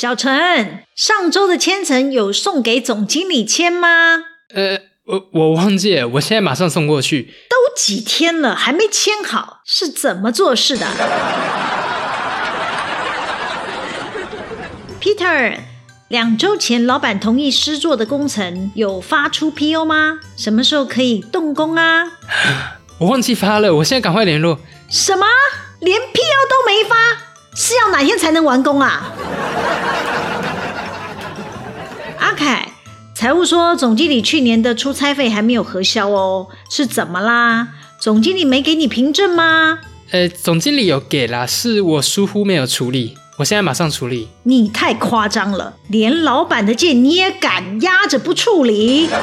小陈，上周的签呈有送给总经理签吗？呃，我我忘记了，我现在马上送过去。都几天了，还没签好，是怎么做事的？Peter，两周前老板同意施作的工程有发出 PO 吗？什么时候可以动工啊？我忘记发了，我现在赶快联络。什么？连 PO 都没发？是要哪天才能完工啊？阿凯，财务说总经理去年的出差费还没有核销哦，是怎么啦？总经理没给你凭证吗？呃，总经理有给啦，是我疏忽没有处理，我现在马上处理。你太夸张了，连老板的剑你也敢压着不处理？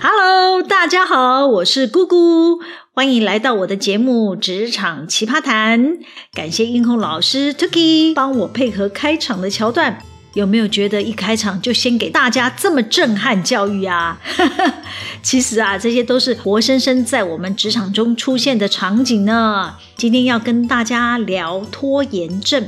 Hello，大家好，我是姑姑。欢迎来到我的节目《职场奇葩谈》，感谢音控老师 Tuki 帮我配合开场的桥段。有没有觉得一开场就先给大家这么震撼教育啊？其实啊，这些都是活生生在我们职场中出现的场景呢。今天要跟大家聊拖延症，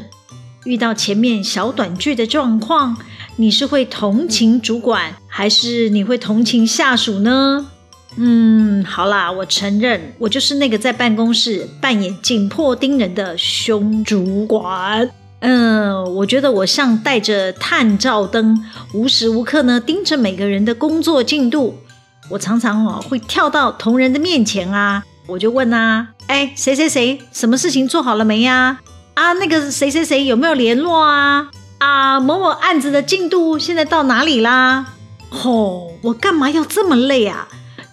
遇到前面小短句的状况，你是会同情主管，还是你会同情下属呢？嗯，好啦，我承认，我就是那个在办公室扮演紧迫盯人的凶主管。嗯，我觉得我像带着探照灯，无时无刻呢盯着每个人的工作进度。我常常哦会跳到同仁的面前啊，我就问啊，哎，谁谁谁，什么事情做好了没呀？啊，那个谁谁谁有没有联络啊？啊，某某案子的进度现在到哪里啦？吼、我干嘛要这么累啊？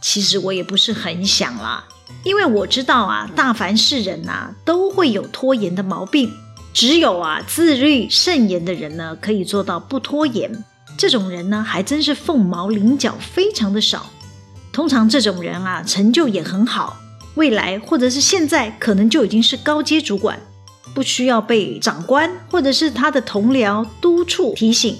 其实我也不是很想啦，因为我知道啊，大凡是人啊，都会有拖延的毛病。只有啊，自律慎言的人呢，可以做到不拖延。这种人呢，还真是凤毛麟角，非常的少。通常这种人啊，成就也很好，未来或者是现在，可能就已经是高阶主管，不需要被长官或者是他的同僚督促提醒。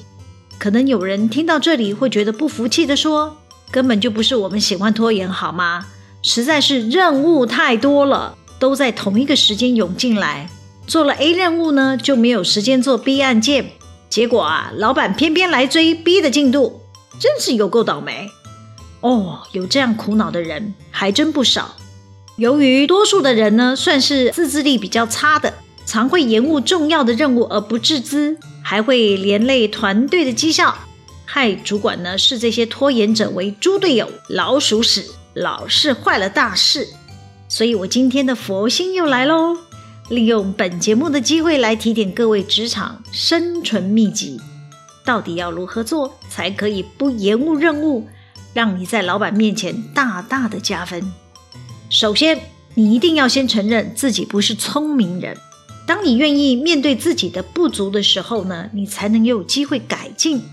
可能有人听到这里会觉得不服气的说，根本就不是我们喜欢拖延，好吗？实在是任务太多了，都在同一个时间涌进来。做了 A 任务呢，就没有时间做 B 案件。结果啊，老板偏偏来追 B 的进度，真是有够倒霉。哦，有这样苦恼的人还真不少。由于多数的人呢，算是自制力比较差的，常会延误重要的任务而不自知，还会连累团队的绩效。害主管呢，视这些拖延者为猪队友、老鼠屎，老是坏了大事。所以我今天的佛心又来喽，利用本节目的机会来提点各位职场生存秘籍，到底要如何做才可以不延误任务，让你在老板面前大大的加分？首先，你一定要先承认自己不是聪明人。当你愿意面对自己的不足的时候呢，你才能有机会改进。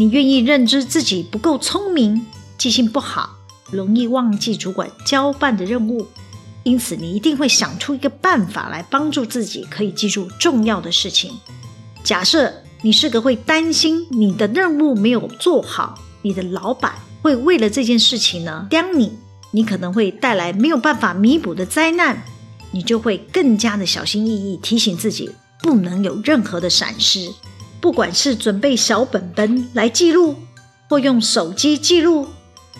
你愿意认知自己不够聪明，记性不好，容易忘记主管交办的任务，因此你一定会想出一个办法来帮助自己可以记住重要的事情。假设你是个会担心你的任务没有做好，你的老板会为了这件事情呢刁你，你可能会带来没有办法弥补的灾难，你就会更加的小心翼翼，提醒自己不能有任何的闪失。不管是准备小本本来记录，或用手机记录，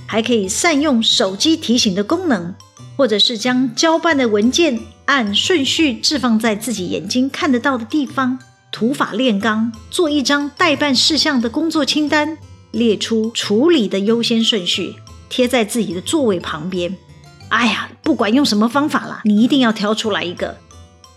还可以善用手机提醒的功能，或者是将交办的文件按顺序置放在自己眼睛看得到的地方，土法炼钢，做一张待办事项的工作清单，列出处理的优先顺序，贴在自己的座位旁边。哎呀，不管用什么方法啦，你一定要挑出来一个。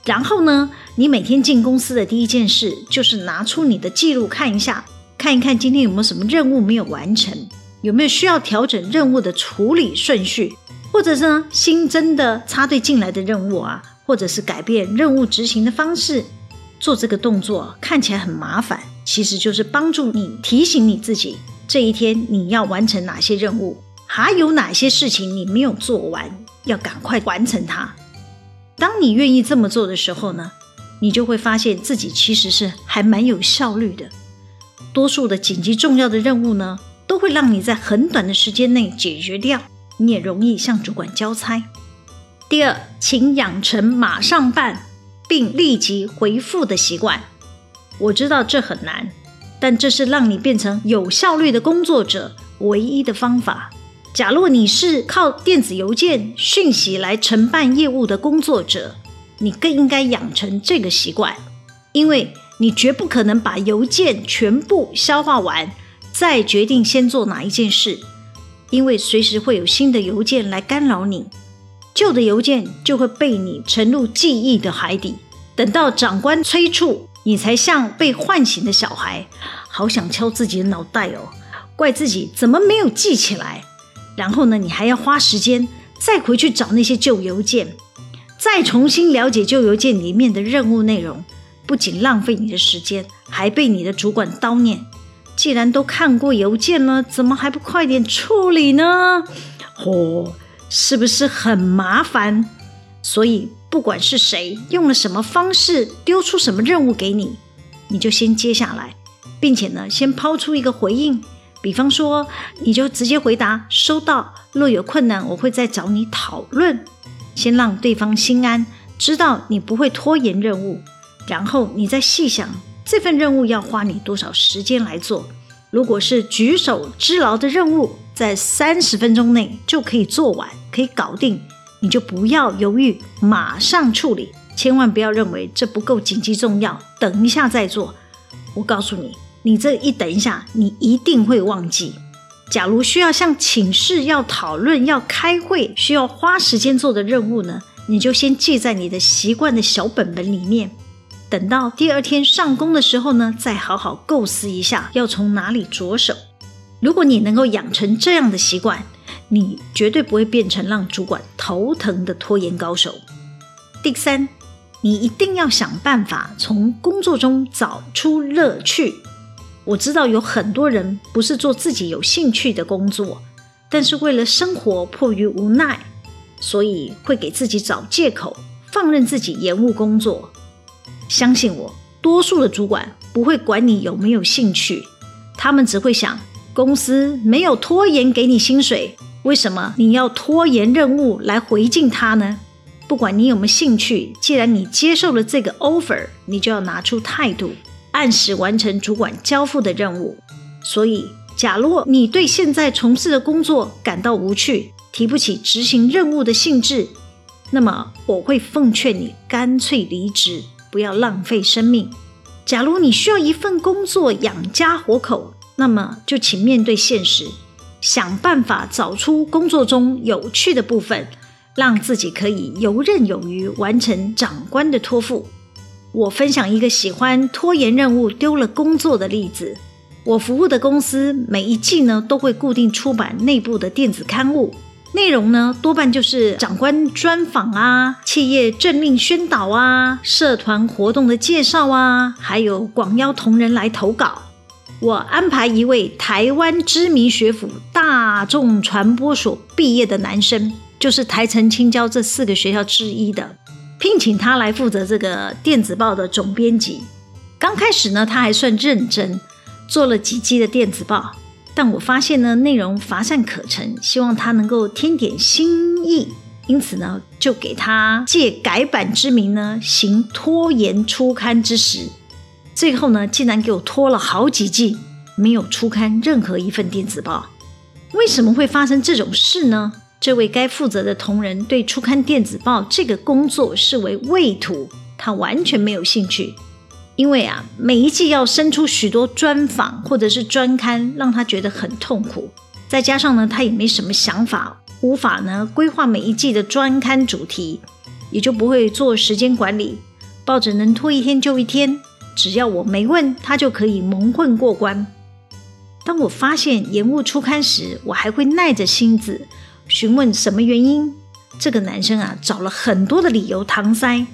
然后呢，你每天进公司的第一件事就是拿出你的记录看一下，看一看今天有没有什么任务没有完成，有没有需要调整任务的处理顺序，或者是呢新增的插队进来的任务啊，或者是改变任务执行的方式。做这个动作看起来很麻烦，其实就是帮助你提醒你自己，这一天你要完成哪些任务，还有哪些事情你没有做完，要赶快完成它。当你愿意这么做的时候呢，你就会发现自己其实是还蛮有效率的。多数的紧急重要的任务呢，都会让你在很短的时间内解决掉，你也容易向主管交差。第二，请养成马上办，并立即回复的习惯。我知道这很难，但这是让你变成有效率的工作者唯一的方法。假若你是靠电子邮件讯息来承办业务的工作者，你更应该养成这个习惯，因为你绝不可能把邮件全部消化完，再决定先做哪一件事，因为随时会有新的邮件来干扰你，旧的邮件就会被你沉入记忆的海底。等到长官催促，你才像被唤醒的小孩，好想敲自己的脑袋哦，怪自己怎么没有记起来。然后呢，你还要花时间再回去找那些旧邮件，再重新了解旧邮件里面的任务内容，不仅浪费你的时间，还被你的主管叨念。既然都看过邮件了，怎么还不快点处理呢？哦，是不是很麻烦？所以不管是谁用了什么方式丢出什么任务给你，你就先接下来，并且呢，先抛出一个回应。比方说，你就直接回答收到。若有困难，我会再找你讨论。先让对方心安，知道你不会拖延任务。然后你再细想这份任务要花你多少时间来做。如果是举手之劳的任务，在三十分钟内就可以做完，可以搞定，你就不要犹豫，马上处理。千万不要认为这不够紧急重要，等一下再做。我告诉你。你这一等一下，你一定会忘记。假如需要向请示、要讨论、要开会，需要花时间做的任务呢，你就先记在你的习惯的小本本里面。等到第二天上工的时候呢，再好好构思一下要从哪里着手。如果你能够养成这样的习惯，你绝对不会变成让主管头疼的拖延高手。第三，你一定要想办法从工作中找出乐趣。我知道有很多人不是做自己有兴趣的工作，但是为了生活迫于无奈，所以会给自己找借口，放任自己延误工作。相信我，多数的主管不会管你有没有兴趣，他们只会想：公司没有拖延给你薪水，为什么你要拖延任务来回敬他呢？不管你有没有兴趣，既然你接受了这个 offer，你就要拿出态度。按时完成主管交付的任务。所以，假如你对现在从事的工作感到无趣，提不起执行任务的兴致，那么我会奉劝你干脆离职，不要浪费生命。假如你需要一份工作养家活口，那么就请面对现实，想办法找出工作中有趣的部分，让自己可以游刃有余完成长官的托付。我分享一个喜欢拖延任务、丢了工作的例子。我服务的公司每一季呢都会固定出版内部的电子刊物，内容呢多半就是长官专访啊、企业政令宣导啊、社团活动的介绍啊，还有广邀同仁来投稿。我安排一位台湾知名学府大众传播所毕业的男生，就是台城、青交这四个学校之一的。聘请他来负责这个电子报的总编辑。刚开始呢，他还算认真，做了几季的电子报。但我发现呢，内容乏善可陈，希望他能够添点新意，因此呢，就给他借改版之名呢，行拖延出刊之实。最后呢，竟然给我拖了好几季，没有出刊任何一份电子报。为什么会发生这种事呢？这位该负责的同仁对出刊电子报这个工作视为畏途，他完全没有兴趣。因为啊，每一季要生出许多专访或者是专刊，让他觉得很痛苦。再加上呢，他也没什么想法，无法呢规划每一季的专刊主题，也就不会做时间管理。报纸能拖一天就一天，只要我没问，他就可以蒙混过关。当我发现延误出刊时，我还会耐着性子。询问什么原因？这个男生啊，找了很多的理由搪塞。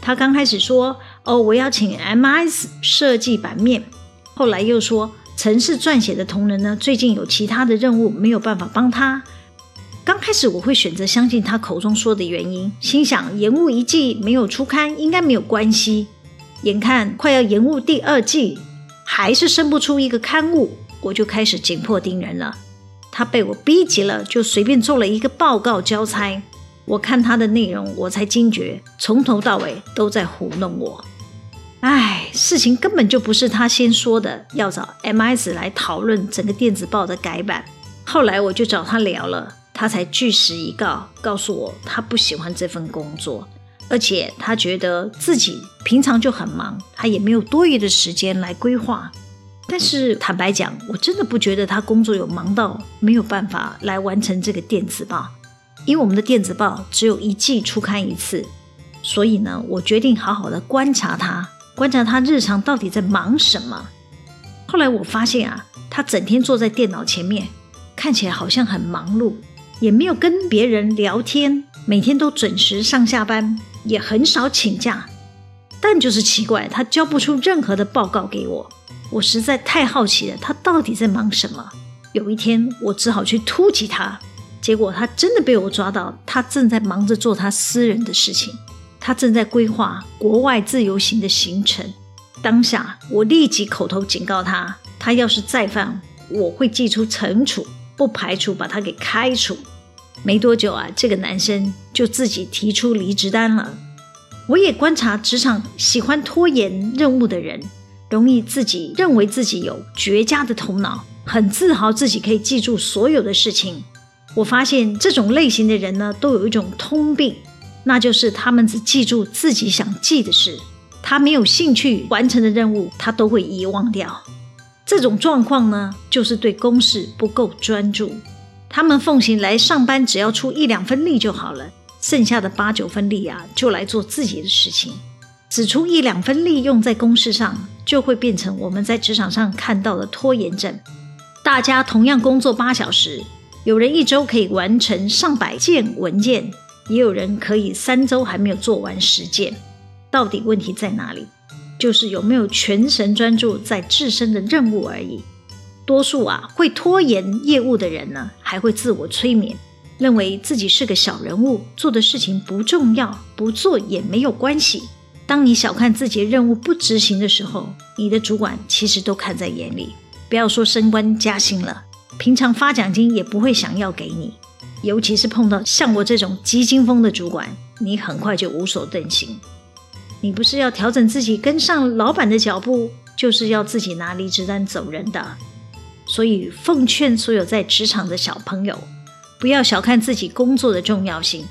他刚开始说：“哦，我要请 MS 设计版面。”后来又说：“城市撰写的同仁呢，最近有其他的任务，没有办法帮他。”刚开始我会选择相信他口中说的原因，心想延误一季没有出刊，应该没有关系。眼看快要延误第二季，还是生不出一个刊物，我就开始紧迫盯人了。他被我逼急了，就随便做了一个报告交差。我看他的内容，我才惊觉，从头到尾都在糊弄我。唉，事情根本就不是他先说的，要找 MS 来讨论整个电子报的改版。后来我就找他聊了，他才据实以告，告诉我他不喜欢这份工作，而且他觉得自己平常就很忙，他也没有多余的时间来规划。但是坦白讲，我真的不觉得他工作有忙到没有办法来完成这个电子报。因为我们的电子报只有一季出刊一次，所以呢，我决定好好的观察他，观察他日常到底在忙什么。后来我发现啊，他整天坐在电脑前面，看起来好像很忙碌，也没有跟别人聊天，每天都准时上下班，也很少请假。但就是奇怪，他交不出任何的报告给我，我实在太好奇了，他到底在忙什么？有一天，我只好去突击他。结果他真的被我抓到，他正在忙着做他私人的事情，他正在规划国外自由行的行程。当下我立即口头警告他，他要是再犯，我会祭出惩处，不排除把他给开除。没多久啊，这个男生就自己提出离职单了。我也观察职场喜欢拖延任务的人，容易自己认为自己有绝佳的头脑，很自豪自己可以记住所有的事情。我发现这种类型的人呢，都有一种通病，那就是他们只记住自己想记的事，他没有兴趣完成的任务，他都会遗忘掉。这种状况呢，就是对公事不够专注。他们奉行来上班只要出一两分力就好了，剩下的八九分力啊，就来做自己的事情。只出一两分力用在公事上，就会变成我们在职场上看到的拖延症。大家同样工作八小时。有人一周可以完成上百件文件，也有人可以三周还没有做完十件。到底问题在哪里？就是有没有全神专注在自身的任务而已。多数啊会拖延业务的人呢，还会自我催眠，认为自己是个小人物，做的事情不重要，不做也没有关系。当你小看自己的任务不执行的时候，你的主管其实都看在眼里。不要说升官加薪了。平常发奖金也不会想要给你，尤其是碰到像我这种急惊风的主管，你很快就无所遁形。你不是要调整自己跟上老板的脚步，就是要自己拿离职单走人的。所以奉劝所有在职场的小朋友，不要小看自己工作的重要性。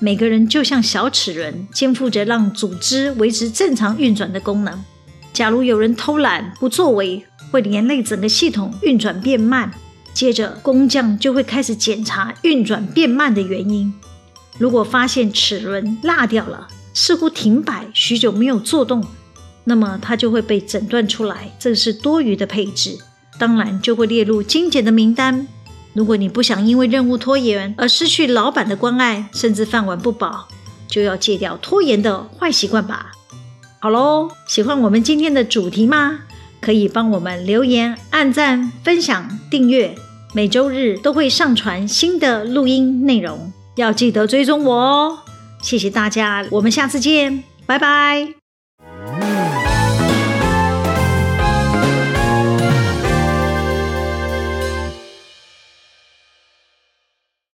每个人就像小齿轮，肩负着让组织维持正常运转的功能。假如有人偷懒不作为，会连累整个系统运转变慢。接着，工匠就会开始检查运转变慢的原因。如果发现齿轮落掉了，似乎停摆许久没有作动，那么它就会被诊断出来，这是多余的配置，当然就会列入精简的名单。如果你不想因为任务拖延而失去老板的关爱，甚至饭碗不保，就要戒掉拖延的坏习惯吧。好喽，喜欢我们今天的主题吗？可以帮我们留言、按赞、分享、订阅。每周日都会上传新的录音内容，要记得追踪我哦！谢谢大家，我们下次见，拜拜。